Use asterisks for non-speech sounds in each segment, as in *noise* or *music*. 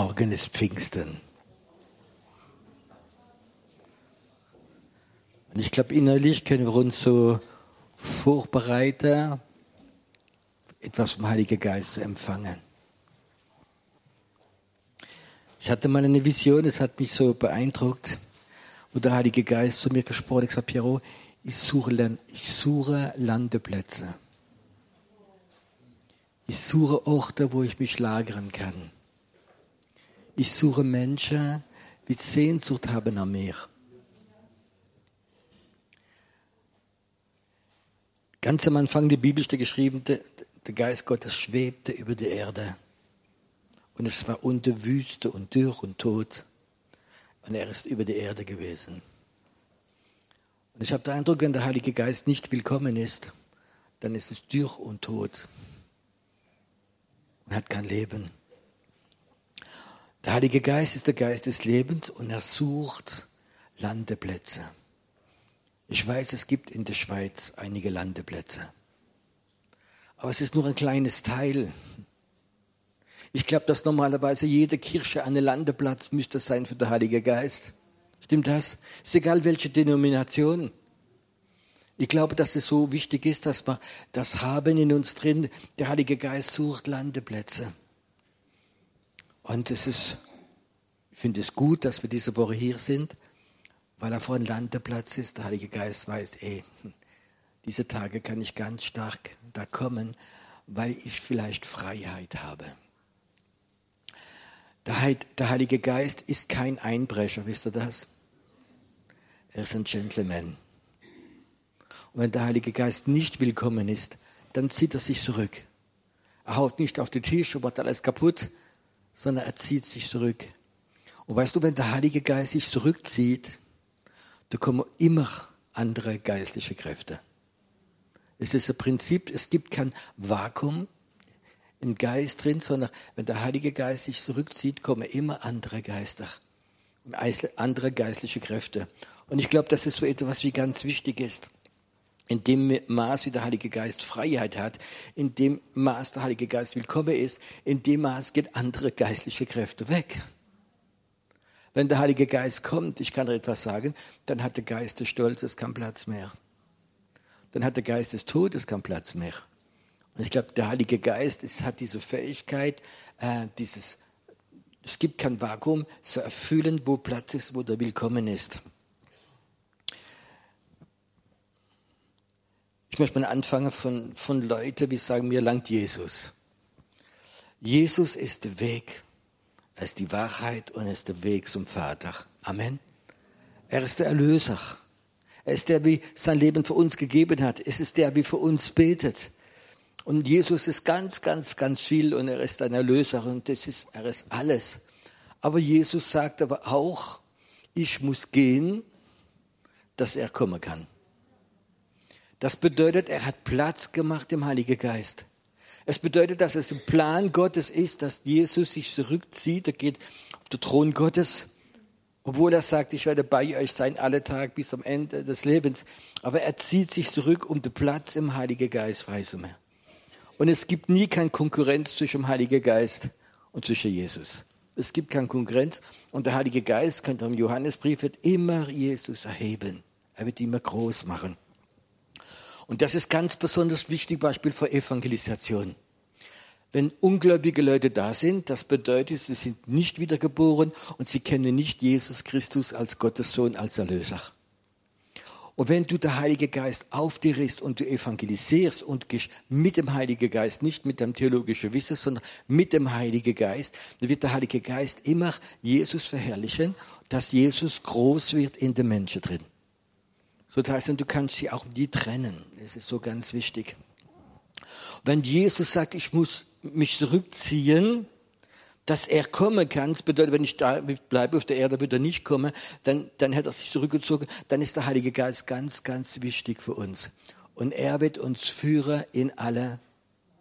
Morgen ist Pfingsten. Und ich glaube, innerlich können wir uns so vorbereiten, etwas vom Heiligen Geist zu empfangen. Ich hatte mal eine Vision, es hat mich so beeindruckt, wo der Heilige Geist zu mir gesprochen hat, ich gesagt, Piero, ich suche, ich suche Landeplätze. Ich suche Orte, wo ich mich lagern kann. Ich suche Menschen, die Sehnsucht haben nach mir. Ganz am Anfang der Bibel steht geschrieben, der, der Geist Gottes schwebte über die Erde. Und es war unter Wüste und Dürr und Tod. Und er ist über die Erde gewesen. Und ich habe den Eindruck, wenn der Heilige Geist nicht willkommen ist, dann ist es Dürr und Tod. Und hat kein Leben. Der Heilige Geist ist der Geist des Lebens und er sucht Landeplätze. Ich weiß, es gibt in der Schweiz einige Landeplätze. Aber es ist nur ein kleines Teil. Ich glaube, dass normalerweise jede Kirche ein Landeplatz müsste sein für den Heiligen Geist. Stimmt das? Ist egal welche Denomination. Ich glaube, dass es so wichtig ist, dass wir das haben in uns drin. Der Heilige Geist sucht Landeplätze. Und es ist, ich finde es gut, dass wir diese Woche hier sind weil er vor ein Landeplatz ist. Der Heilige Geist weiß, ey, *laughs* diese Tage kann ich ganz stark da kommen, weil ich vielleicht Freiheit habe. Der Heilige Geist ist kein Einbrecher, wisst ihr das? Er ist ein Gentleman. Und wenn der Heilige Geist nicht willkommen ist, dann zieht er sich zurück. Er haut nicht auf den Tisch und macht alles kaputt, sondern er zieht sich zurück. Und weißt du, wenn der Heilige Geist sich zurückzieht, da kommen immer andere geistliche Kräfte. Es ist ein Prinzip, es gibt kein Vakuum im Geist drin, sondern wenn der Heilige Geist sich zurückzieht, kommen immer andere Geister, andere geistliche Kräfte. Und ich glaube, das ist so etwas, wie ganz wichtig ist. In dem Maß, wie der Heilige Geist Freiheit hat, in dem Maß der Heilige Geist willkommen ist, in dem Maß geht andere geistliche Kräfte weg. Wenn der Heilige Geist kommt, ich kann dir etwas sagen, dann hat der Geist des Stolzes keinen Platz mehr. Dann hat der Geist des Todes keinen Platz mehr. Und ich glaube, der Heilige Geist ist, hat diese Fähigkeit, äh, dieses, es gibt kein Vakuum, zu erfüllen, wo Platz ist, wo der Willkommen ist. Ich möchte mal anfangen von, von Leuten, die sagen, mir langt Jesus. Jesus ist der Weg. Er ist die Wahrheit und er ist der Weg zum Vater. Amen. Er ist der Erlöser. Er ist der, wie sein Leben für uns gegeben hat. Es ist der, wie für uns betet. Und Jesus ist ganz, ganz, ganz viel und er ist ein Erlöser und das ist, er ist alles. Aber Jesus sagt aber auch, ich muss gehen, dass er kommen kann. Das bedeutet, er hat Platz gemacht im Heiligen Geist. Es bedeutet, dass es ein Plan Gottes ist, dass Jesus sich zurückzieht. Er geht auf den Thron Gottes, obwohl er sagt, ich werde bei euch sein alle Tage bis zum Ende des Lebens. Aber er zieht sich zurück, um den Platz im Heiligen Geist freizumachen. Und es gibt nie keine Konkurrenz zwischen dem Heiligen Geist und zwischen Jesus. Es gibt keine Konkurrenz. Und der Heilige Geist, könnte im Johannesbrief, wird immer Jesus erheben. Er wird immer groß machen. Und das ist ganz besonders wichtig, Beispiel für Evangelisation. Wenn ungläubige Leute da sind, das bedeutet, sie sind nicht wiedergeboren und sie kennen nicht Jesus Christus als Gottes Sohn, als Erlöser. Und wenn du der Heilige Geist auf dir ist und du evangelisierst und gehst mit dem Heiligen Geist, nicht mit dem theologischen Wissen, sondern mit dem Heiligen Geist, dann wird der Heilige Geist immer Jesus verherrlichen, dass Jesus groß wird in den Menschen drin. So das heißt, du kannst sie auch nie trennen. Das ist so ganz wichtig. Wenn Jesus sagt, ich muss mich zurückziehen, dass er kommen kann, das bedeutet, wenn ich da bleibe auf der Erde, wird er nicht kommen, dann, dann hat er sich zurückgezogen, dann ist der Heilige Geist ganz, ganz wichtig für uns. Und er wird uns führen in alle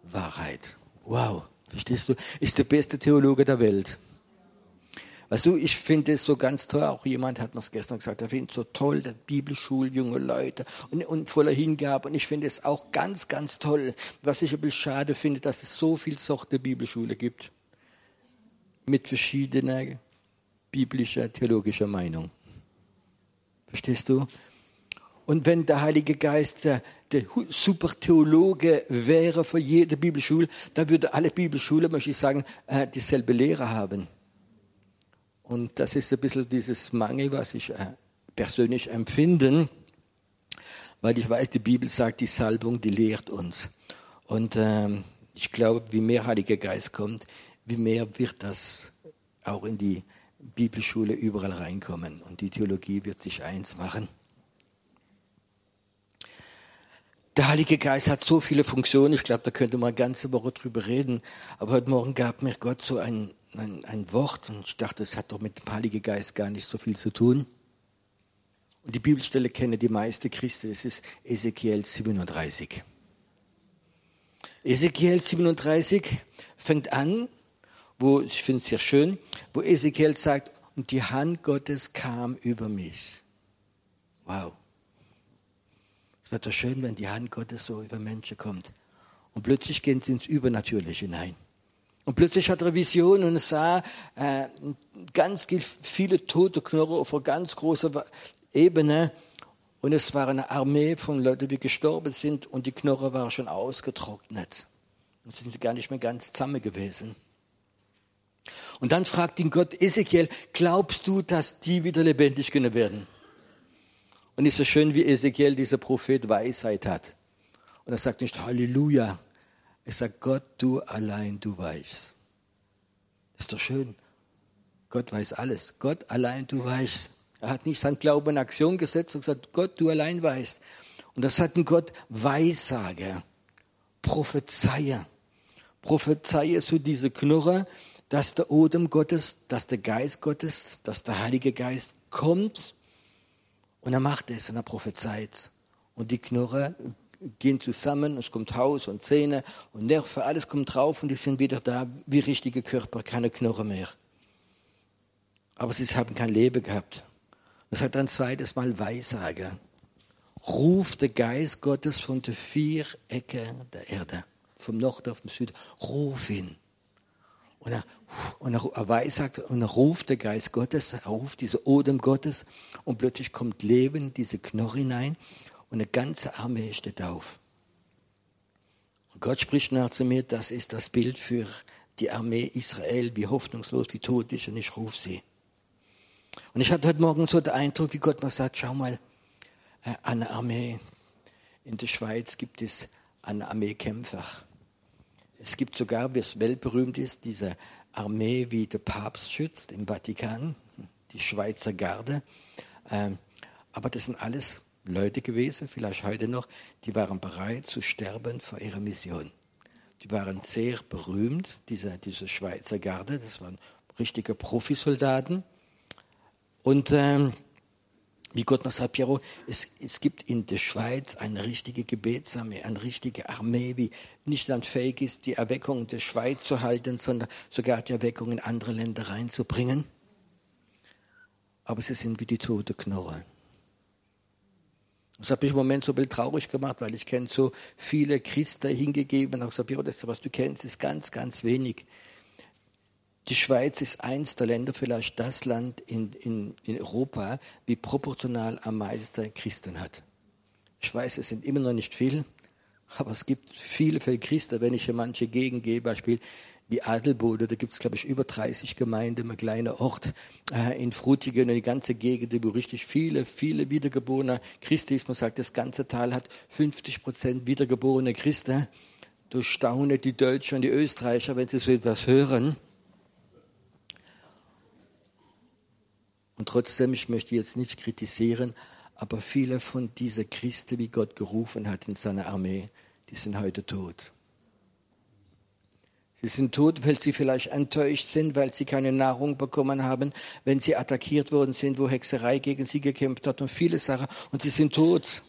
Wahrheit. Wow, verstehst du? Ist der beste Theologe der Welt. Weißt du, ich finde es so ganz toll, auch jemand hat uns gestern gesagt, er findet es so toll, der Bibelschul, junge Leute und, und voller Hingabe. Und ich finde es auch ganz, ganz toll, was ich ein bisschen schade finde, dass es so viel Sorte Bibelschule gibt. mit verschiedener biblischer, theologischer Meinung. Verstehst du? Und wenn der Heilige Geist der, der Supertheologe wäre für jede Bibelschule, dann würde alle Bibelschulen, möchte ich sagen, äh, dieselbe Lehre haben. Und das ist ein bisschen dieses Mangel, was ich äh, persönlich empfinde, weil ich weiß, die Bibel sagt, die Salbung, die lehrt uns. Und ähm, ich glaube, wie mehr Heiliger Geist kommt, wie mehr wird das auch in die Bibelschule überall reinkommen. Und die Theologie wird sich eins machen. Der Heilige Geist hat so viele Funktionen, ich glaube, da könnte man eine ganze Woche drüber reden. Aber heute Morgen gab mir Gott so ein, ein, ein Wort und ich dachte, das hat doch mit dem Heiligen Geist gar nicht so viel zu tun. Und die Bibelstelle kennen die meisten Christen, das ist Ezekiel 37. Ezekiel 37 fängt an, wo, ich finde es sehr schön, wo Ezekiel sagt, und die Hand Gottes kam über mich. Wow. Es wird doch schön, wenn die Hand Gottes so über Menschen kommt. Und plötzlich gehen sie ins Übernatürliche hinein. Und plötzlich hat er Vision und sah äh, ganz viele tote Knochen auf einer ganz großen Ebene. Und es war eine Armee von Leuten, die gestorben sind und die Knochen waren schon ausgetrocknet. Und sind sie gar nicht mehr ganz zusammen gewesen. Und dann fragt ihn Gott, Ezekiel, glaubst du, dass die wieder lebendig können werden? Und ist so schön, wie Ezekiel, dieser Prophet, Weisheit hat. Und er sagt nicht Halleluja. Er sagt, Gott, du allein, du weißt. Ist doch schön. Gott weiß alles. Gott allein, du weißt. Er hat nicht sein Glauben in Aktion gesetzt und gesagt, Gott, du allein weißt. Und das hat ein Gott Weissage, Prophezeie. Prophezeie so diese Knurre, dass der Odem Gottes, dass der Geist Gottes, dass der Heilige Geist kommt und er macht es und er prophezeit. Und die Knurre gehen zusammen, es kommt Haus und Zähne und Nerven, alles kommt drauf und die sind wieder da wie richtige Körper, keine Knurre mehr. Aber sie haben kein Leben gehabt. Das hat ein zweites Mal Weissage. Ruft der Geist Gottes von den vier Ecken der Erde, vom Nord auf den Süd, ruf ihn. Und er, und er, weissagt und er ruft der Geist Gottes, er ruft diese Odem Gottes und plötzlich kommt Leben diese Knorr hinein und eine ganze Armee steht auf. Und Gott spricht nach zu mir, das ist das Bild für die Armee Israel, wie hoffnungslos, wie tot ist und ich rufe sie. Und ich hatte heute Morgen so den Eindruck, wie Gott mir sagt, schau mal, äh, eine Armee. In der Schweiz gibt es eine Armee Kämpfer. Es gibt sogar, wie es weltberühmt ist, diese Armee, wie der Papst schützt im Vatikan, die Schweizer Garde. Ähm, aber das sind alles Leute gewesen, vielleicht heute noch, die waren bereit zu sterben für ihre Mission. Die waren sehr berühmt, diese, diese Schweizer Garde, das waren richtige Profisoldaten. Und ähm, wie Gott noch sagt, Piero, es, es gibt in der Schweiz eine richtige Gebetsarmee, eine richtige Armee, wie nicht dann fähig ist, die Erweckung der Schweiz zu halten, sondern sogar die Erweckung in andere Länder reinzubringen. Aber sie sind wie die tote Knorre. Das hat mich im Moment so ein bisschen traurig gemacht, weil ich kenne so viele Christen hingegeben und habe gesagt, Piero, das, was du kennst, ist ganz, ganz wenig. Die Schweiz ist eins der Länder, vielleicht das Land in, in, in Europa, wie proportional am meisten Christen hat. Ich weiß, es sind immer noch nicht viel, aber es gibt viele, viele Christen. Wenn ich hier manche Gegend gehe, Beispiel wie Adelbode, da gibt es, glaube ich, über 30 Gemeinden, ein kleiner Ort äh, in Frutigen und die ganze Gegend, wo richtig viele, viele wiedergeborene Christen ist. Man sagt, das ganze Tal hat 50 Prozent wiedergeborene Christen. Du staune die Deutschen und die Österreicher, wenn sie so etwas hören. Und trotzdem, ich möchte jetzt nicht kritisieren, aber viele von diesen Christen, wie Gott gerufen hat in seiner Armee, die sind heute tot. Sie sind tot, weil sie vielleicht enttäuscht sind, weil sie keine Nahrung bekommen haben, wenn sie attackiert worden sind, wo Hexerei gegen sie gekämpft hat und viele Sachen. Und sie sind tot.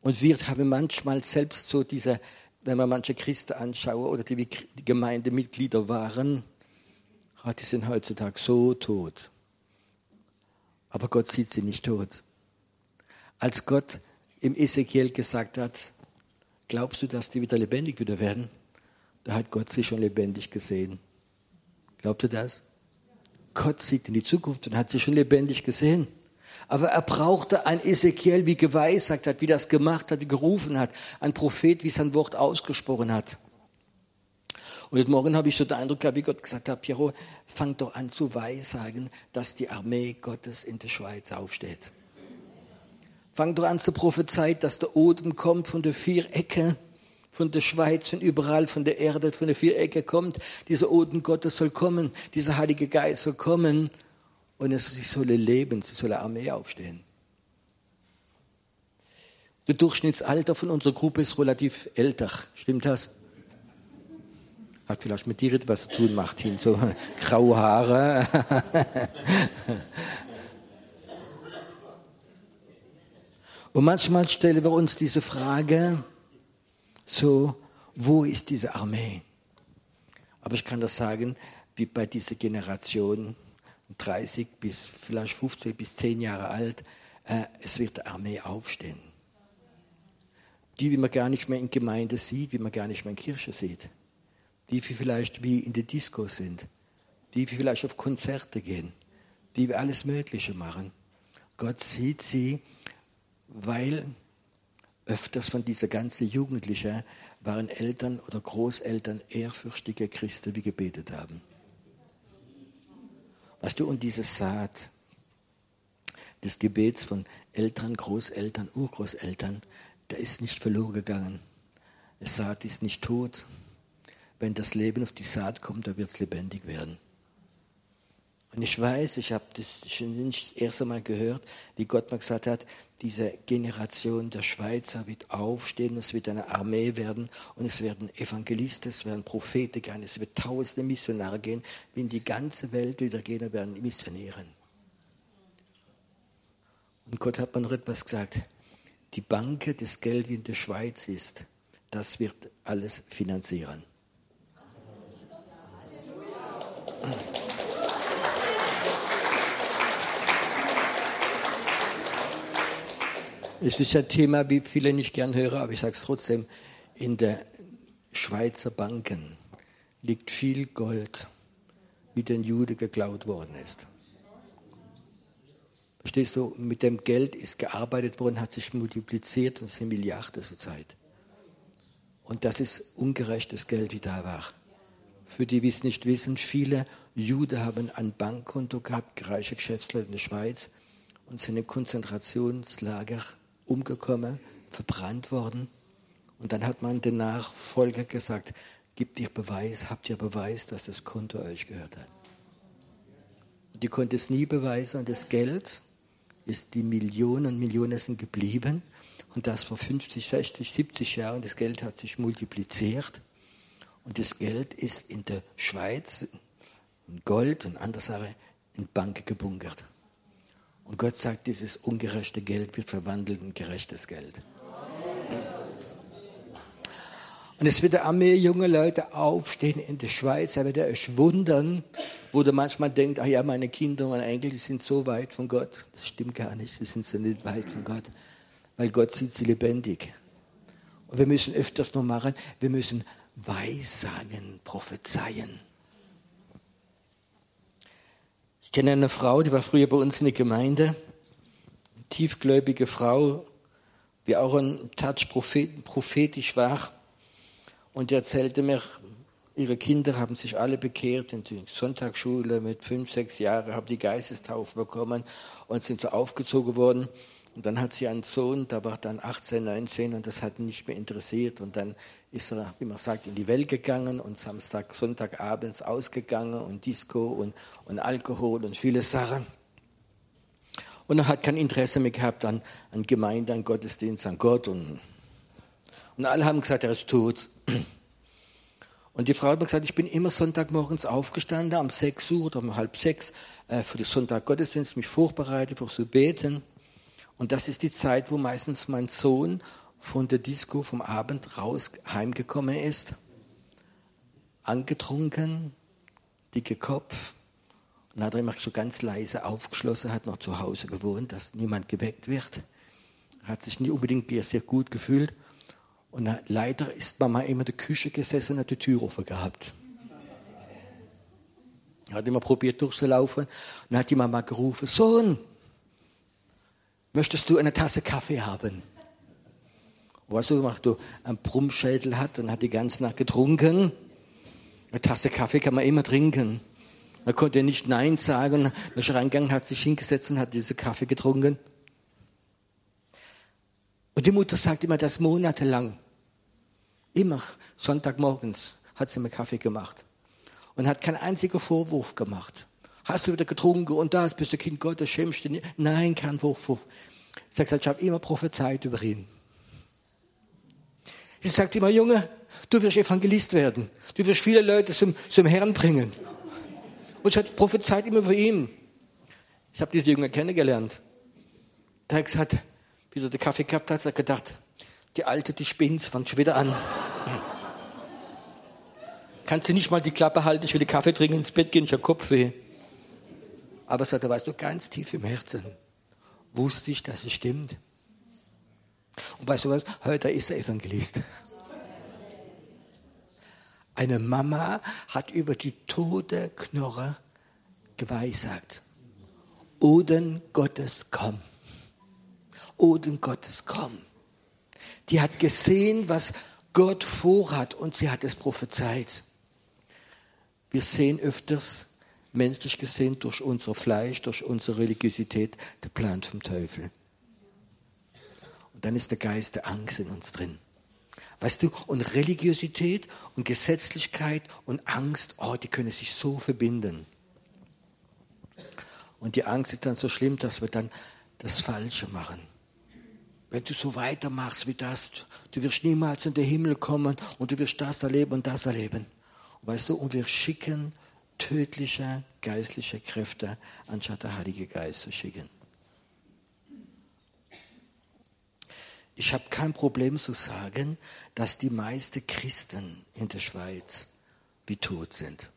Und wir haben manchmal selbst so diese, wenn man manche Christen anschaue oder die, die Gemeindemitglieder waren, die sind heutzutage so tot aber Gott sieht sie nicht tot. Als Gott im Ezekiel gesagt hat, glaubst du, dass die wieder lebendig wieder werden? Da hat Gott sie schon lebendig gesehen. Glaubt ihr das? Gott sieht in die Zukunft und hat sie schon lebendig gesehen. Aber er brauchte ein Ezekiel, wie geweissagt hat, wie das gemacht hat, wie gerufen hat, ein Prophet, wie sein Wort ausgesprochen hat. Und heute Morgen habe ich so den Eindruck gehabt, wie Gott gesagt hat, Piero, fang doch an zu weissagen, dass die Armee Gottes in der Schweiz aufsteht. Fang doch an zu prophezeien, dass der Odem kommt von der vier Ecke, von der Schweiz, von überall, von der Erde, von der vier Ecke kommt. Dieser Odem Gottes soll kommen, dieser Heilige Geist soll kommen und es soll leben, es soll eine Armee aufstehen. Das Durchschnittsalter von unserer Gruppe ist relativ älter. Stimmt das? Hat vielleicht mit dir etwas zu tun, Martin. So *laughs* graue Haare. *laughs* Und manchmal stellen wir uns diese Frage, so, wo ist diese Armee? Aber ich kann das sagen, wie bei dieser Generation, 30 bis vielleicht 15 bis 10 Jahre alt, äh, es wird eine Armee aufstehen. Die, wie man gar nicht mehr in Gemeinde sieht, wie man gar nicht mehr in Kirche sieht die vielleicht wie in der Disco sind, die vielleicht auf Konzerte gehen, die alles Mögliche machen. Gott sieht sie, weil öfters von dieser ganzen Jugendlichen waren Eltern oder Großeltern ehrfürchtige Christen, die gebetet haben. Weißt du, und diese Saat des Gebets von Eltern, Großeltern, Urgroßeltern, der ist nicht verloren gegangen. Die Saat ist nicht tot, wenn das Leben auf die Saat kommt, da wird es lebendig werden. Und ich weiß, ich habe das schon nicht das erste Mal gehört, wie Gott mal gesagt hat, diese Generation der Schweizer wird aufstehen, es wird eine Armee werden und es werden Evangelisten, es werden Propheten gehen, es wird tausende Missionare gehen, wie die ganze Welt wieder gehen und werden missionieren. Und Gott hat mir noch etwas gesagt. Die Bank des Geld, wie in der Schweiz ist, das wird alles finanzieren. Es ist ein Thema, wie viele nicht gern hören, aber ich sage es trotzdem. In der Schweizer Banken liegt viel Gold, wie den Juden geklaut worden ist. Verstehst du, mit dem Geld ist gearbeitet worden, hat sich multipliziert und es sind Milliarden zurzeit. Und das ist ungerechtes Geld, wie da war. Für die, die es nicht wissen, viele Juden haben ein Bankkonto gehabt, reiche Geschäftsleute in der Schweiz, und sind in Konzentrationslager umgekommen, verbrannt worden. Und dann hat man den Nachfolger gesagt, gibt ihr Beweis, habt ihr Beweis, dass das Konto euch gehört hat. Die konnte es nie beweisen und das Geld ist, die Millionen und Millionen sind geblieben und das vor 50, 60, 70 Jahren, das Geld hat sich multipliziert und das Geld ist in der Schweiz, in Gold und andere Sachen, in Banken gebunkert. Und Gott sagt, dieses ungerechte Geld wird verwandelt in gerechtes Geld. Und es wird eine Armee junge Leute aufstehen in der Schweiz, er wird euch wundern, wo du manchmal denkt, ach ja, meine Kinder, meine Enkel, die sind so weit von Gott. Das stimmt gar nicht, sie sind so nicht weit von Gott, weil Gott sieht sie lebendig. Und wir müssen öfters noch machen, wir müssen Weissagen, prophezeien. Ich kenne eine Frau, die war früher bei uns in der Gemeinde, eine tiefgläubige Frau, die auch ein Touch prophetisch war. Und die erzählte mir, ihre Kinder haben sich alle bekehrt in die Sonntagsschule mit fünf, sechs Jahren, haben die Geistestaufe bekommen und sind so aufgezogen worden. Und dann hat sie einen Sohn, der war dann 18, 19 und das hat ihn nicht mehr interessiert. Und dann ist er, wie man sagt, in die Welt gegangen und Samstag, Sonntagabends ausgegangen und Disco und, und Alkohol und viele Sachen. Und er hat kein Interesse mehr gehabt an, an Gemeinde, an Gottesdienst, an Gott. Und, und alle haben gesagt, er ist tot. Und die Frau hat mir gesagt, ich bin immer Sonntagmorgens aufgestanden, um 6 Uhr oder um halb sechs, äh, für den Sonntag Gottesdienst, mich vorbereitet, für zu beten. Und das ist die Zeit, wo meistens mein Sohn von der Disco vom Abend raus heimgekommen ist, angetrunken, dicke Kopf, und hat er immer so ganz leise aufgeschlossen, hat noch zu Hause gewohnt, dass niemand geweckt wird, hat sich nie unbedingt sehr gut gefühlt. Und leider ist Mama immer in der Küche gesessen und hat die Tür offen gehabt. Er hat immer probiert durchzulaufen und hat die Mama gerufen, Sohn, möchtest du eine Tasse Kaffee haben? Weißt du, gemacht, du einen Brummschädel hat und hat die ganze Nacht getrunken. Eine Tasse Kaffee kann man immer trinken. Er konnte nicht Nein sagen. Dann ist reingegangen, hat sich hingesetzt und hat diese Kaffee getrunken. Und die Mutter sagt immer das monatelang. Immer Sonntagmorgens hat sie mir Kaffee gemacht. Und hat keinen einzigen Vorwurf gemacht. Hast du wieder getrunken und das bist du Kind Gottes, schämst du nicht? Nein, kein Vorwurf. Sie sagt, ich habe immer prophezeit über ihn. Sie sagt immer, Junge, du wirst Evangelist werden. Du wirst viele Leute zum, zum Herrn bringen. Und ich hatte prophezeit immer für ihn. Ich habe diese Jünger kennengelernt. Da hat gesagt, wie er den Kaffee gehabt hat, hat gedacht, die Alte, die spinnt, fängt schon wieder an. Kannst du nicht mal die Klappe halten, ich will den Kaffee trinken, ins Bett gehen, ich habe Kopfweh. Aber sagt er, weißt du, ganz tief im Herzen wusste ich, dass es stimmt. Und weißt du was? Heute ist er Evangelist. Eine Mama hat über die tote Knorre geweissagt. Oden Gottes, komm. Oden Gottes, komm. Die hat gesehen, was Gott vorhat und sie hat es prophezeit. Wir sehen öfters, menschlich gesehen, durch unser Fleisch, durch unsere Religiosität, der Plan vom Teufel. Und dann ist der Geist der Angst in uns drin. Weißt du, und Religiosität und Gesetzlichkeit und Angst, oh, die können sich so verbinden. Und die Angst ist dann so schlimm, dass wir dann das Falsche machen. Wenn du so weitermachst wie das, du wirst niemals in den Himmel kommen und du wirst das erleben und das erleben. Weißt du, und wir schicken tödliche geistliche Kräfte, anstatt der Heilige Geist zu schicken. Ich habe kein Problem zu sagen, dass die meisten Christen in der Schweiz wie tot sind.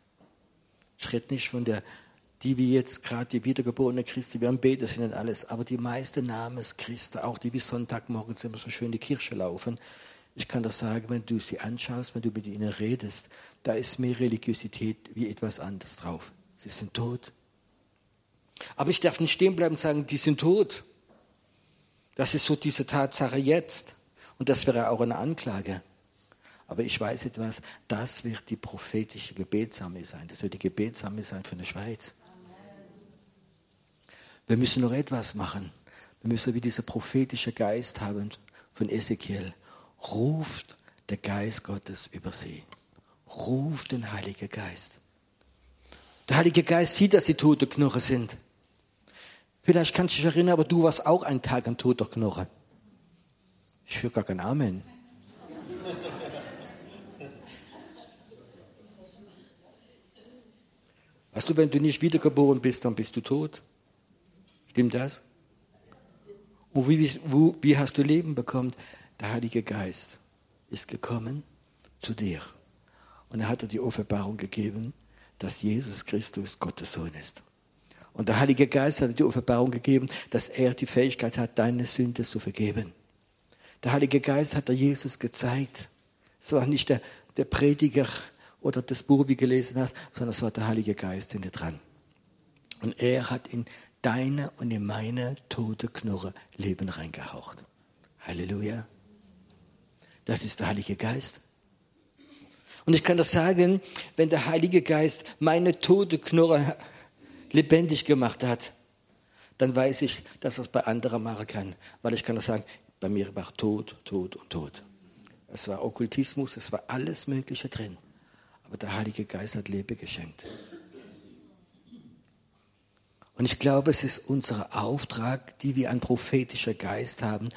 Ich rede nicht von der, die wie jetzt gerade die wiedergeborene Christi, wir haben Beter sind alles, aber die meisten Namenschristen, auch die wie Sonntagmorgens immer so schön in die Kirche laufen, ich kann das sagen, wenn du sie anschaust, wenn du mit ihnen redest, da ist mehr Religiosität wie etwas anderes drauf. Sie sind tot. Aber ich darf nicht stehen bleiben und sagen, die sind tot. Das ist so diese Tatsache jetzt. Und das wäre auch eine Anklage. Aber ich weiß etwas, das wird die prophetische Gebetsarmee sein. Das wird die Gebetsarmee sein für die Schweiz. Wir müssen noch etwas machen. Wir müssen wie dieser prophetische Geist haben von Ezekiel. Ruft der Geist Gottes über sie. Ruft den Heiligen Geist. Der Heilige Geist sieht, dass sie tote Knochen sind. Vielleicht kannst du dich erinnern, aber du warst auch ein Tag ein toter Knochen. Ich höre gar kein Amen. Weißt du, wenn du nicht wiedergeboren bist, dann bist du tot. Stimmt das? Und wie, wie hast du Leben bekommen? Der Heilige Geist ist gekommen zu dir. Und er hat dir die Offenbarung gegeben, dass Jesus Christus Gottes Sohn ist. Und der Heilige Geist hat dir die Offenbarung gegeben, dass er die Fähigkeit hat, deine Sünde zu vergeben. Der Heilige Geist hat dir Jesus gezeigt. Es war nicht der, der Prediger oder das Buch, wie gelesen hast, sondern es war der Heilige Geist in dir dran. Und er hat in deine und in meine tote Knurre Leben reingehaucht. Halleluja. Das ist der Heilige Geist. Und ich kann das sagen, wenn der Heilige Geist meine tote Knurre lebendig gemacht hat, dann weiß ich, dass es bei anderen machen kann. Weil ich kann das sagen, bei mir war Tod, Tod und Tod. Es war Okkultismus, es war alles Mögliche drin. Aber der Heilige Geist hat Leben geschenkt. Und ich glaube, es ist unser Auftrag, die wir einen prophetischen Geist haben,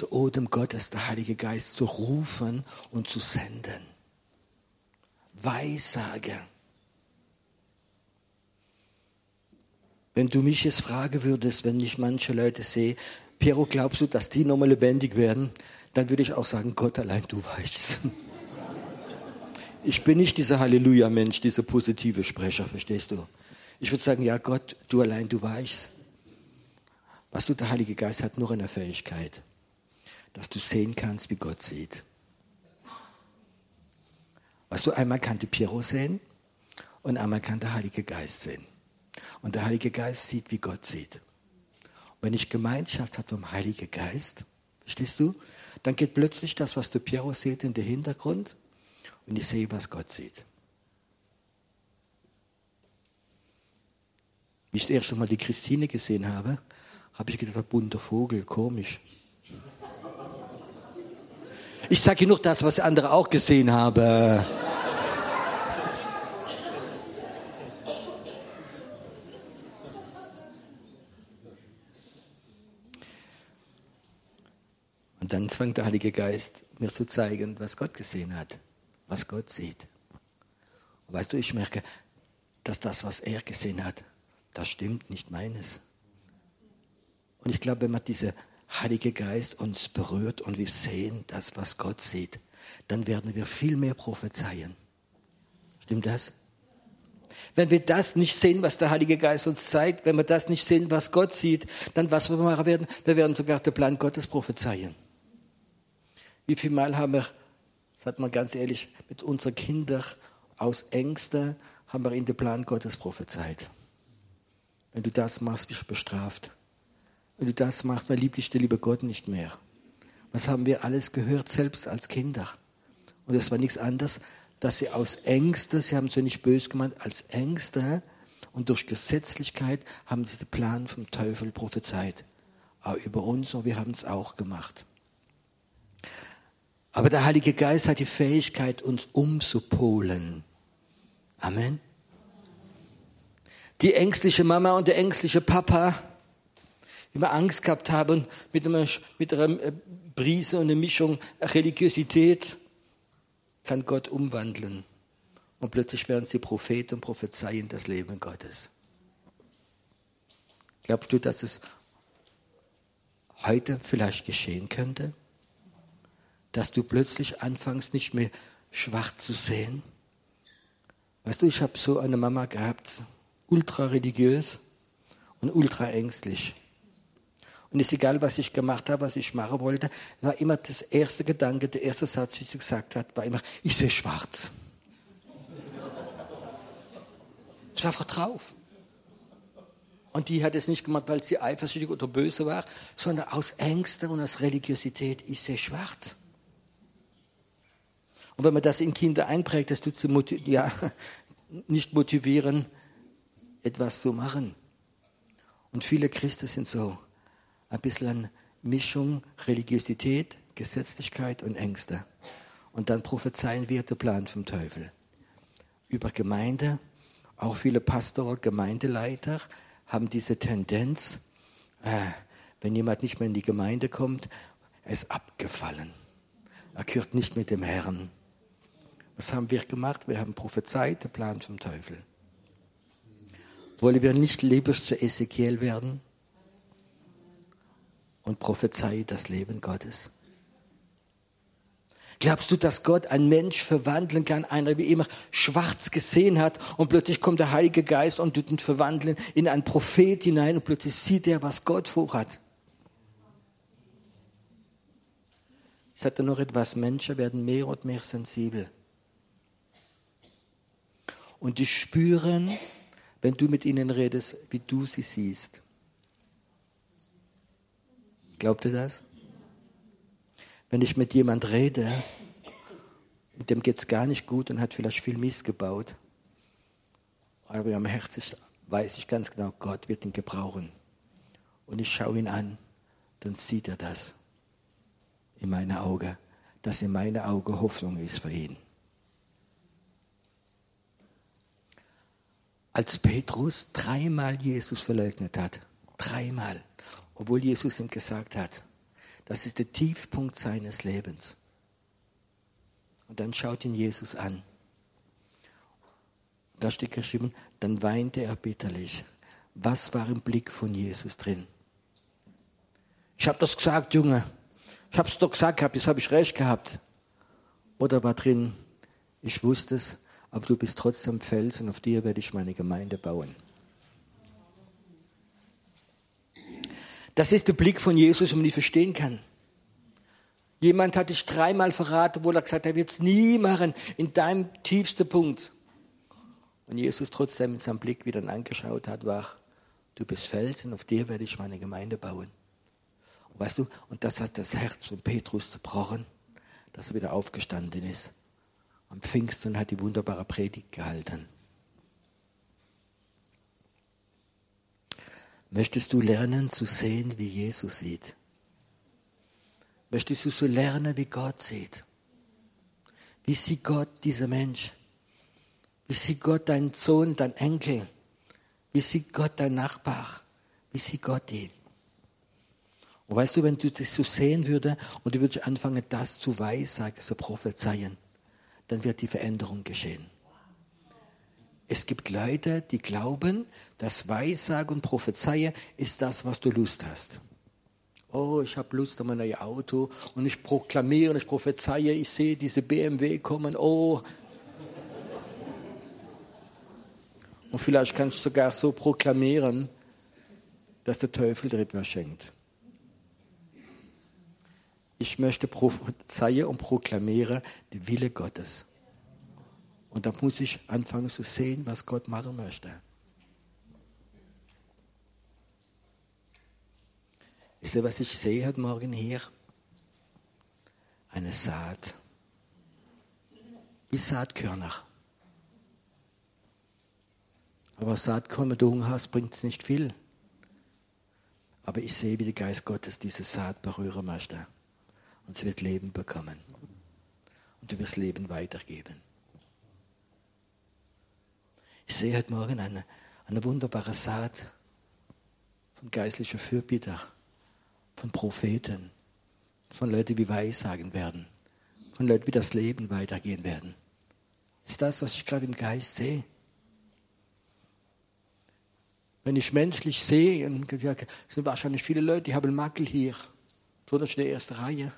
der Odem Gottes, der Heilige Geist, zu rufen und zu senden. Weissage. Wenn du mich jetzt fragen würdest, wenn ich manche Leute sehe, Piero, glaubst du, dass die nochmal lebendig werden? Dann würde ich auch sagen, Gott allein, du weißt. Ich bin nicht dieser Halleluja-Mensch, dieser positive Sprecher, verstehst du? Ich würde sagen, ja Gott, du allein, du weißt. Was du, der Heilige Geist hat nur eine Fähigkeit, dass du sehen kannst, wie Gott sieht. Was du, einmal kannte Piero sehen und einmal kann der Heilige Geist sehen. Und der Heilige Geist sieht, wie Gott sieht. Und wenn ich Gemeinschaft habe vom Heiligen Geist, verstehst du, dann geht plötzlich das, was du Piero sieht, in den Hintergrund und ich sehe, was Gott sieht. Wie ich das erste Mal die Christine gesehen habe, habe ich gedacht, bunter Vogel, komisch. Ich sage nur das, was andere auch gesehen haben. Und dann fängt der Heilige Geist mir zu zeigen, was Gott gesehen hat, was Gott sieht. Und weißt du, ich merke, dass das, was er gesehen hat, das stimmt nicht meines. Und ich glaube, wenn man diese Heilige Geist uns berührt und wir sehen das, was Gott sieht, dann werden wir viel mehr prophezeien. Stimmt das? Wenn wir das nicht sehen, was der Heilige Geist uns zeigt, wenn wir das nicht sehen, was Gott sieht, dann was wir machen werden, wir werden sogar den Plan Gottes prophezeien. Wie viel Mal haben wir, sagt man ganz ehrlich, mit unseren Kindern aus Ängsten haben wir in den Plan Gottes prophezeit. Wenn du das machst, bist du bestraft. Wenn du das machst, dann liebt dich der liebe Gott nicht mehr. Was haben wir alles gehört, selbst als Kinder? Und es war nichts anderes, dass sie aus Ängste, sie haben es ja nicht böse gemeint, als Ängste und durch Gesetzlichkeit haben sie den Plan vom Teufel prophezeit. Auch über uns und wir haben es auch gemacht. Aber der Heilige Geist hat die Fähigkeit, uns umzupolen. Amen. Die ängstliche Mama und der ängstliche Papa, immer Angst gehabt haben mit einer, mit einer äh, Brise und einer Mischung Religiosität, kann Gott umwandeln. Und plötzlich werden sie Propheten und prophezeien das Leben Gottes. Glaubst du, dass es heute vielleicht geschehen könnte? Dass du plötzlich anfängst, nicht mehr schwarz zu sehen? Weißt du, ich habe so eine Mama gehabt, ultra religiös und ultra ängstlich. Und es ist egal, was ich gemacht habe, was ich machen wollte, war immer das erste Gedanke, der erste Satz, wie sie gesagt hat, war immer, ich sehe schwarz. Ich war einfach drauf. Und die hat es nicht gemacht, weil sie eifersüchtig oder böse war, sondern aus Ängsten und aus Religiosität, ich sehe schwarz. Und wenn man das in Kinder einprägt, das tut sie ja, *laughs* nicht motivieren, etwas zu machen. Und viele Christen sind so ein bisschen Mischung Religiosität, Gesetzlichkeit und Ängste. Und dann prophezeien wir den Plan vom Teufel. Über Gemeinde, auch viele Pastoren, Gemeindeleiter haben diese Tendenz, äh, wenn jemand nicht mehr in die Gemeinde kommt, er ist abgefallen. Er gehört nicht mit dem Herrn. Was haben wir gemacht? Wir haben prophezeit, den Plan vom Teufel. Wollen wir nicht lebens zu Ezekiel werden? Und prophezei das Leben Gottes? Glaubst du, dass Gott einen Mensch verwandeln kann, einer wie immer schwarz gesehen hat und plötzlich kommt der Heilige Geist und tut ihn verwandeln in einen Prophet hinein und plötzlich sieht er, was Gott vorhat? Ich sagte noch etwas, Menschen werden mehr und mehr sensibel. Und die spüren, wenn du mit ihnen redest, wie du sie siehst. Glaubt ihr das? Wenn ich mit jemand rede, mit dem geht es gar nicht gut und hat vielleicht viel Mist gebaut, aber am Herzen weiß ich ganz genau, Gott wird ihn gebrauchen. Und ich schaue ihn an, dann sieht er das in meine Augen, dass in meine Augen Hoffnung ist für ihn. als Petrus dreimal Jesus verleugnet hat, dreimal, obwohl Jesus ihm gesagt hat, das ist der Tiefpunkt seines Lebens. Und dann schaut ihn Jesus an. Da steht geschrieben, dann weinte er bitterlich. Was war im Blick von Jesus drin? Ich habe das gesagt, Junge. Ich habe es doch gesagt gehabt, jetzt habe ich recht gehabt. Oder war drin, ich wusste es, aber du bist trotzdem Fels und auf dir werde ich meine Gemeinde bauen. Das ist der Blick von Jesus, den man nicht verstehen kann. Jemand hat dich dreimal verraten, wo er gesagt hat, er wird es nie machen, in deinem tiefsten Punkt. Und Jesus trotzdem mit seinem Blick wieder angeschaut hat, war, du bist Felsen, auf dir werde ich meine Gemeinde bauen. Und weißt du, und das hat das Herz von Petrus zerbrochen, dass er wieder aufgestanden ist. Am Pfingsten hat die wunderbare Predigt gehalten. Möchtest du lernen zu sehen, wie Jesus sieht? Möchtest du so lernen, wie Gott sieht? Wie sieht Gott dieser Mensch? Wie sieht Gott dein Sohn, dein Enkel? Wie sieht Gott dein Nachbar? Wie sieht Gott ihn? Und weißt du, wenn du das so sehen würde und du würdest anfangen, das zu weissagen, zu prophezeien, dann wird die Veränderung geschehen. Es gibt Leute, die glauben, dass Weissage und Prophezeie ist das, was du Lust hast. Oh, ich habe Lust auf mein neues Auto und ich proklamiere ich prophezeie, ich sehe diese BMW kommen. Oh, Und vielleicht kannst du sogar so proklamieren, dass der Teufel dir etwas schenkt. Ich möchte prophezeien und proklamiere den Wille Gottes. Und da muss ich anfangen zu sehen, was Gott machen möchte. Wisst ihr, was ich sehe heute Morgen hier? Eine Saat. Wie Saatkörner. Aber Saatkorn, wenn du Hunger hast, bringt es nicht viel. Aber ich sehe, wie der Geist Gottes diese Saat berühren möchte. Und sie wird Leben bekommen. Und du wirst Leben weitergeben. Ich sehe heute Morgen eine, eine wunderbare Saat von geistlichen Fürbitter, von Propheten, von Leuten, die Weissagen werden, von Leuten, die das Leben weitergehen werden. Ist das, was ich gerade im Geist sehe? Wenn ich menschlich sehe, es sind wahrscheinlich viele Leute, die haben Makel hier. Besonders in der ersten Reihe.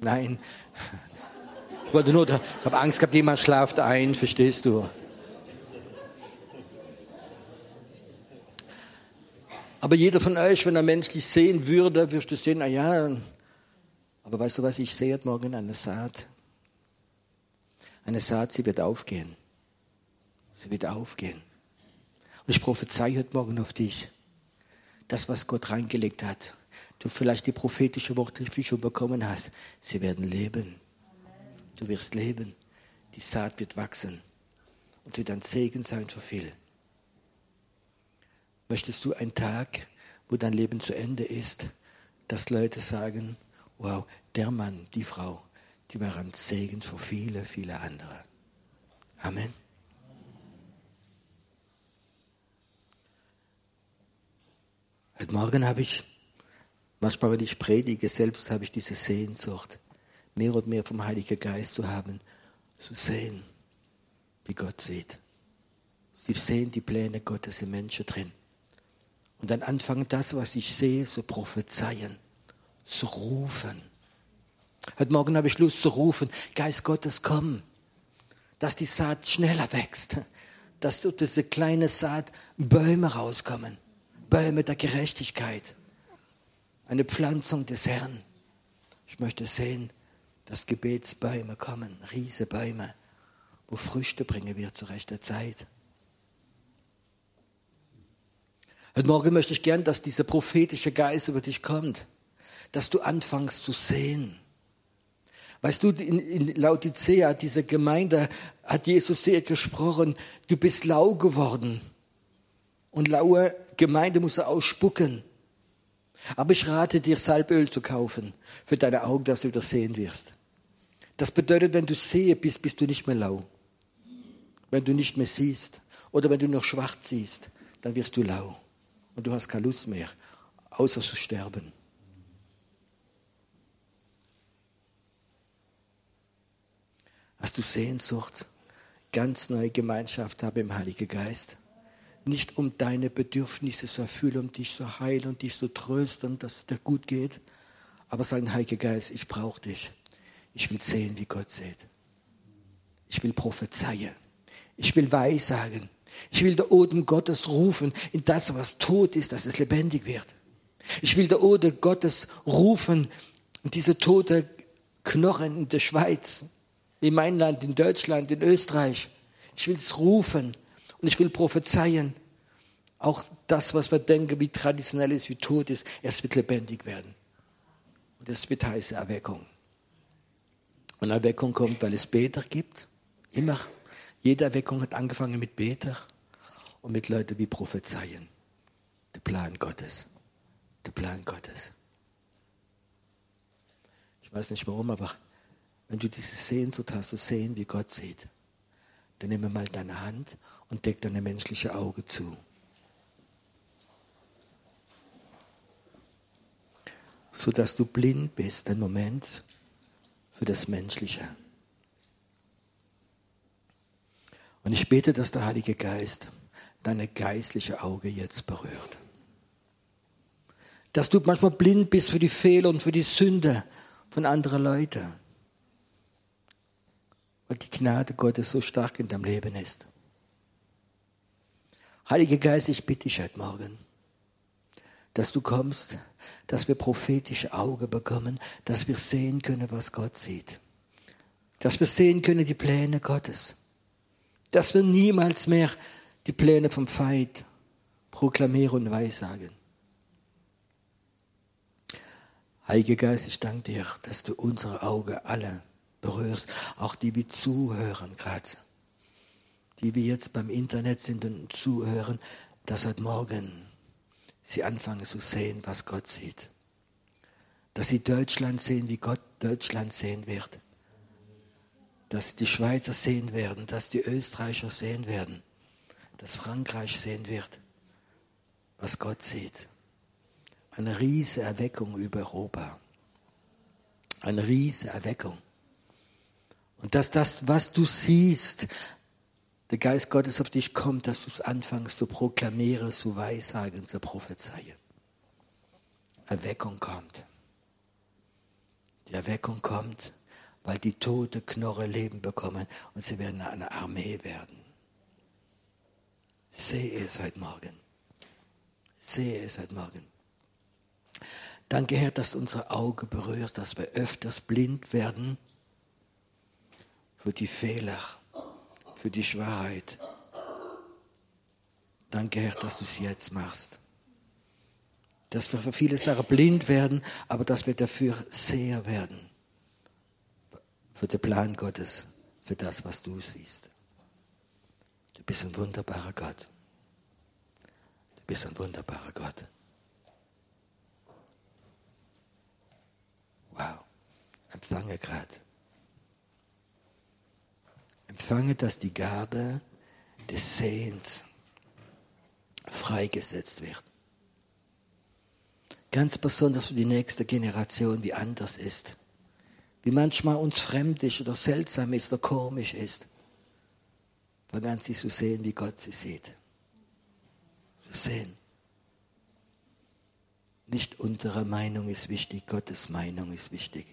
Nein. Ich wollte nur, ich habe Angst gehabt, jemand schlaft ein, verstehst du? Aber jeder von euch, wenn er menschlich sehen würde, wirst du sehen, na ja, aber weißt du was, ich sehe heute Morgen eine Saat. Eine Saat, sie wird aufgehen. Sie wird aufgehen. Und ich prophezei heute Morgen auf dich. Das, was Gott reingelegt hat. Du vielleicht die prophetische Worte, die schon bekommen hast. Sie werden leben. Du wirst leben. Die Saat wird wachsen. Und sie wird ein Segen sein für viel. Möchtest du einen Tag, wo dein Leben zu Ende ist, dass Leute sagen, wow, der Mann, die Frau, die waren Segen für viele, viele andere. Amen. Heute Morgen habe ich, manchmal wenn ich predige, selbst habe ich diese Sehnsucht, mehr und mehr vom Heiligen Geist zu haben, zu sehen, wie Gott sieht. Sie sehen die Pläne Gottes im Menschen drin. Und dann anfangen, das, was ich sehe, zu prophezeien, zu rufen. Heute Morgen habe ich Lust zu rufen, Geist Gottes, komm, dass die Saat schneller wächst, dass durch diese kleine Saat Bäume rauskommen, Bäume der Gerechtigkeit, eine Pflanzung des Herrn. Ich möchte sehen, dass Gebetsbäume kommen, Riesebäume, wo Früchte bringen wir zu rechter Zeit. Heute Morgen möchte ich gern, dass dieser prophetische Geist über dich kommt, dass du anfängst zu sehen. Weißt du, in, in Laodicea, diese Gemeinde, hat Jesus sehr gesprochen, du bist lau geworden. Und laue Gemeinde muss er ausspucken. Aber ich rate dir, Salböl zu kaufen für deine Augen, dass du wieder sehen wirst. Das bedeutet, wenn du sehe bist, bist du nicht mehr lau. Wenn du nicht mehr siehst oder wenn du noch schwach siehst, dann wirst du lau. Und du hast keine Lust mehr, außer zu sterben. Hast du Sehnsucht, ganz neue Gemeinschaft haben im Heiligen Geist? nicht um deine Bedürfnisse zu erfüllen, um dich zu heilen und dich zu trösten, dass es dir gut geht, aber sagen, Heiliger Geist, ich brauche dich. Ich will sehen, wie Gott sieht. Ich will prophezeien. Ich will weissagen. Ich will der Odem Gottes rufen in das, was tot ist, dass es lebendig wird. Ich will der Ode Gottes rufen und diese tote Knochen in der Schweiz, in meinem Land, in Deutschland, in Österreich, Ich will es rufen und ich will prophezeien. Auch das, was wir denken, wie traditionell ist, wie tot ist, es wird lebendig werden. Und es wird heiße Erweckung. Und Erweckung kommt, weil es Beter gibt. Immer. Jede Erweckung hat angefangen mit Beter und mit Leuten wie prophezeien. Der Plan Gottes. Der Plan Gottes. Ich weiß nicht warum, aber wenn du diese Sehnsucht hast, zu sehen, wie Gott sieht, dann nimm mal deine Hand und deck deine menschliche Auge zu. Sodass du blind bist, einen Moment für das Menschliche. Und ich bete, dass der Heilige Geist deine geistliche Auge jetzt berührt. Dass du manchmal blind bist für die Fehler und für die Sünde von anderen Leuten. Weil die Gnade Gottes so stark in deinem Leben ist. Heiliger Geist, ich bitte dich heute Morgen, dass du kommst, dass wir prophetische Augen bekommen, dass wir sehen können, was Gott sieht. Dass wir sehen können die Pläne Gottes. Dass wir niemals mehr die Pläne vom Feind proklamieren und weissagen. Heiliger Geist, ich danke dir, dass du unsere Augen alle berührst, auch die, die zuhören gerade, die wir jetzt beim Internet sind und zuhören, dass heute Morgen sie anfangen zu sehen, was Gott sieht. Dass sie Deutschland sehen, wie Gott Deutschland sehen wird. Dass die Schweizer sehen werden, dass die Österreicher sehen werden, dass Frankreich sehen wird, was Gott sieht. Eine riesige Erweckung über Europa. Eine riesige Erweckung. Und dass das, was du siehst, der Geist Gottes auf dich kommt, dass du es anfängst zu proklamieren, zu weissagen, zu prophezeien. Erweckung kommt. Die Erweckung kommt, weil die tote Knorre Leben bekommen und sie werden eine Armee werden. Sehe es heute Morgen. Sehe es heute Morgen. Danke, Herr, dass du unsere Augen berührst, dass wir öfters blind werden für die Fehler, für die Schwahrheit. Danke, Herr, dass du es jetzt machst. Dass wir für viele Sachen blind werden, aber dass wir dafür sehr werden. Für den Plan Gottes, für das, was du siehst. Du bist ein wunderbarer Gott. Du bist ein wunderbarer Gott. Wow, empfange gerade. Empfange, dass die Gabe des Sehens freigesetzt wird. Ganz besonders für die nächste Generation, wie anders ist. Wie manchmal uns fremd ist oder seltsam ist oder komisch ist. An, sie zu sehen, wie Gott sie sieht. Zu sehen. Nicht unsere Meinung ist wichtig, Gottes Meinung ist wichtig.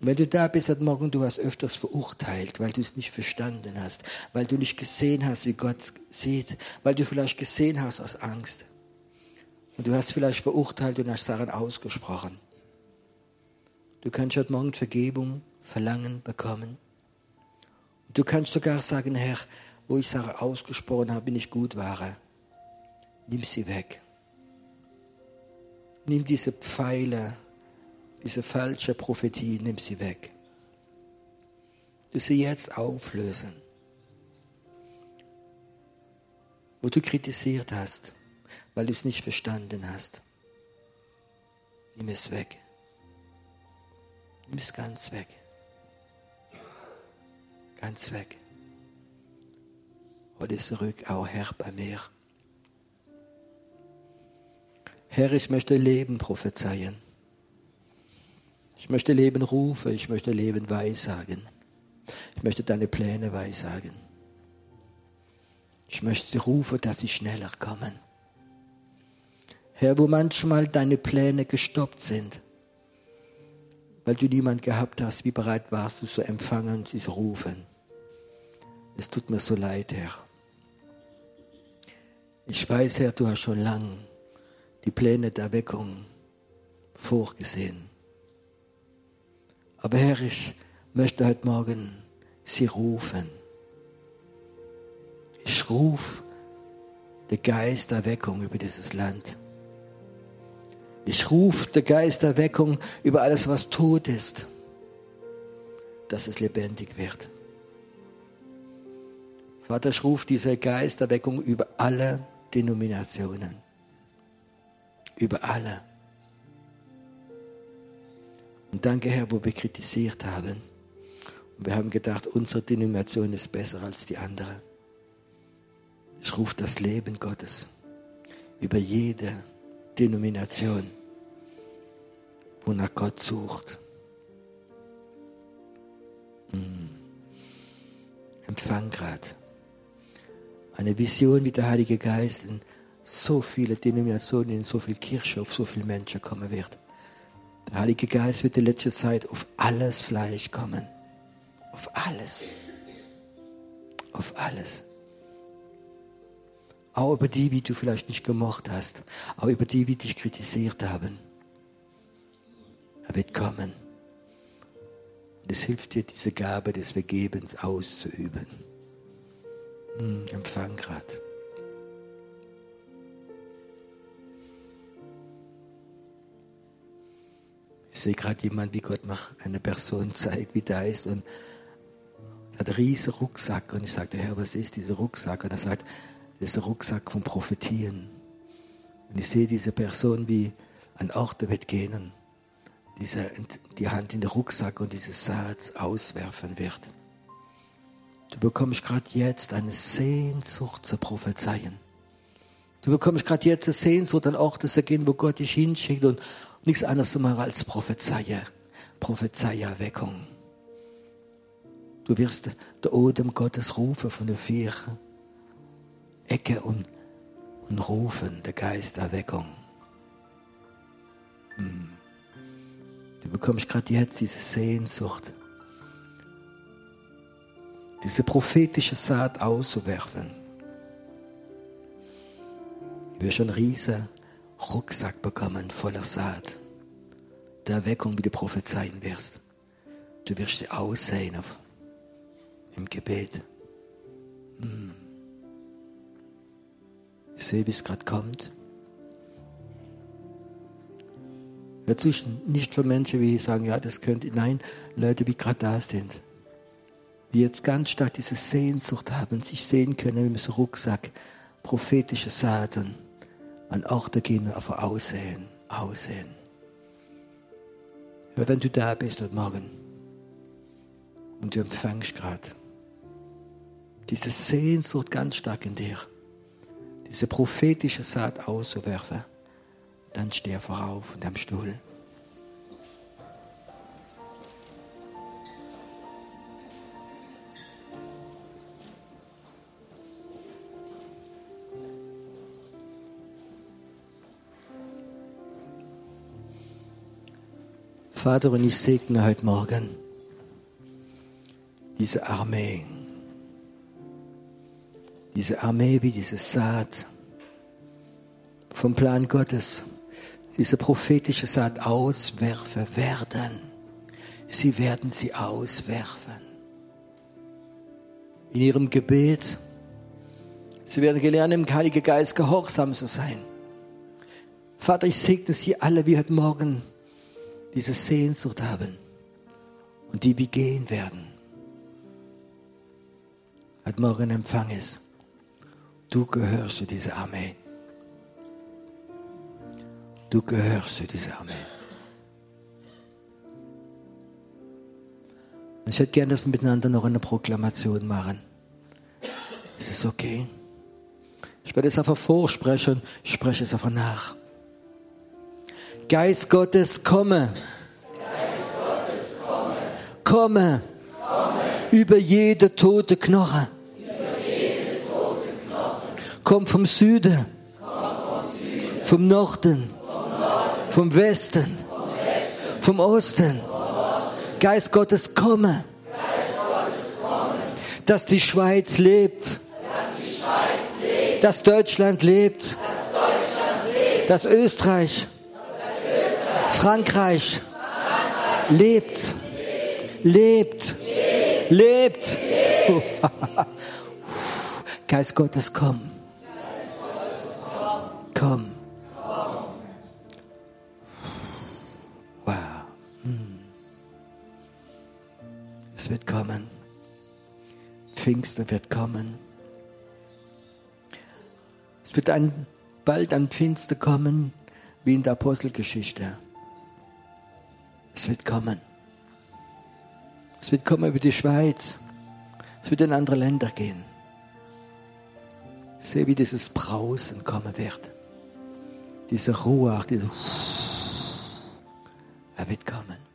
wenn du da bist heute Morgen, du hast öfters verurteilt, weil du es nicht verstanden hast, weil du nicht gesehen hast, wie Gott sieht, weil du vielleicht gesehen hast aus Angst. Und du hast vielleicht verurteilt und hast Sachen ausgesprochen. Du kannst heute Morgen Vergebung verlangen bekommen. Du kannst sogar sagen, Herr, wo ich Sachen ausgesprochen habe, bin ich gut war. Nimm sie weg. Nimm diese Pfeile, diese falsche Prophetie, nimm sie weg. Du sie jetzt auflösen. Wo du kritisiert hast, weil du es nicht verstanden hast. Nimm es weg. Nimm es ganz weg. Ganz weg. Hol es zurück, auch Herr, bei mir. Herr, ich möchte Leben prophezeien. Ich möchte Leben rufen, ich möchte Leben weissagen. Ich möchte deine Pläne weissagen. Ich möchte rufen, dass sie schneller kommen. Herr, wo manchmal deine Pläne gestoppt sind, weil du niemand gehabt hast, wie bereit warst du zu empfangen und zu rufen. Es tut mir so leid, Herr. Ich weiß, Herr, du hast schon lange die Pläne der Erweckung vorgesehen. Aber Herr, ich möchte heute Morgen Sie rufen. ich rufe den Geist der Erweckung über dieses Land. Ich rufe der Erweckung über alles, was tot ist, dass es lebendig wird. Vater, ich rufe diese Geisterweckung über alle Denominationen. Über alle. Und danke, Herr, wo wir kritisiert haben. Und wir haben gedacht, unsere Denomination ist besser als die andere. Ich rufe das Leben Gottes über jede Denomination, wonach Gott sucht. Mm. Empfang gerade eine Vision, wie der Heilige Geist in so viele Denominationen, in so viele Kirchen, auf so viele Menschen kommen wird. Der Heilige Geist wird in letzter Zeit auf alles Fleisch kommen. Auf alles. Auf alles. Auch über die, wie du vielleicht nicht gemocht hast. Auch über die, wie dich kritisiert haben. Er wird kommen. Und es hilft dir, diese Gabe des Vergebens auszuüben. Hm, empfang gerade. Ich sehe gerade jemand, wie Gott nach einer Person zeigt, wie da ist und hat einen riesen Rucksack und ich sagte, Herr, was ist dieser Rucksack? Und er sagt, das ist der Rucksack vom Prophetien. Und ich sehe diese Person, wie an Orte wird gehen, diese, die Hand in den Rucksack und dieses Saat auswerfen wird. Du bekommst gerade jetzt eine Sehnsucht zu prophezeien. Du bekommst gerade jetzt eine Sehnsucht an Orte zu gehen, wo Gott dich hinschickt und nichts anderes zu machen als Prophezeie. Prophezeierweckung. Du wirst der Odem Gottes rufen von der vier Ecke und, und rufen der Geisterweckung. Hm. Du bekommst gerade jetzt diese Sehnsucht diese prophetische Saat auszuwerfen. Du wirst einen riesen Rucksack bekommen voller Saat. Der Erweckung, wie du prophezeien wirst. Du wirst sie aussehen auf, im Gebet. Hm. Ich sehe, wie es gerade kommt. Natürlich nicht für Menschen, wie sagen, ja, das könnte, nein, Leute, die gerade da sind die jetzt ganz stark diese Sehnsucht haben, sich sehen können mit so Rucksack, prophetische Saaten an Orte gehen, aber aussehen, aussehen. Aber wenn du da bist heute Morgen und du empfängst gerade diese Sehnsucht ganz stark in dir, diese prophetische Saat auszuwerfen, dann steh einfach auf in deinem Stuhl. Vater, und ich segne heute Morgen diese Armee. Diese Armee wie diese Saat vom Plan Gottes, diese prophetische Saat auswerfen werden. Sie werden sie auswerfen. In ihrem Gebet. Sie werden gelernt, im Heiligen Geist gehorsam zu sein. Vater, ich segne sie alle wie heute Morgen diese Sehnsucht haben und die wie gehen werden. Heute Morgen empfang es. Du gehörst zu dieser Armee. Du gehörst zu dieser Armee. Ich hätte gerne, dass wir miteinander noch eine Proklamation machen. Ist es okay? Ich werde es einfach vorsprechen, ich spreche es einfach nach. Geist Gottes, komme. Geist Gottes, komme. komme. komme. Über jede tote Knoche. Jede tote. Komm vom Süden. Komm vom, Süden. vom Norden. Vom, Westen. Vom, Osten. Geist Gottes, komme. Dass die Schweiz lebt. Dass, Deutschland lebt. Dass Österreich Frankreich lebt, lebt, lebt. *laughs* Geist Gottes, komm. Komm. Pfingster wird kommen. Es wird ein, bald ein Pfingster kommen, wie in der Apostelgeschichte. Es wird kommen. Es wird kommen über die Schweiz. Es wird in andere Länder gehen. Ich sehe, wie dieses Brausen kommen wird. Diese Ruhe, diese er wird kommen.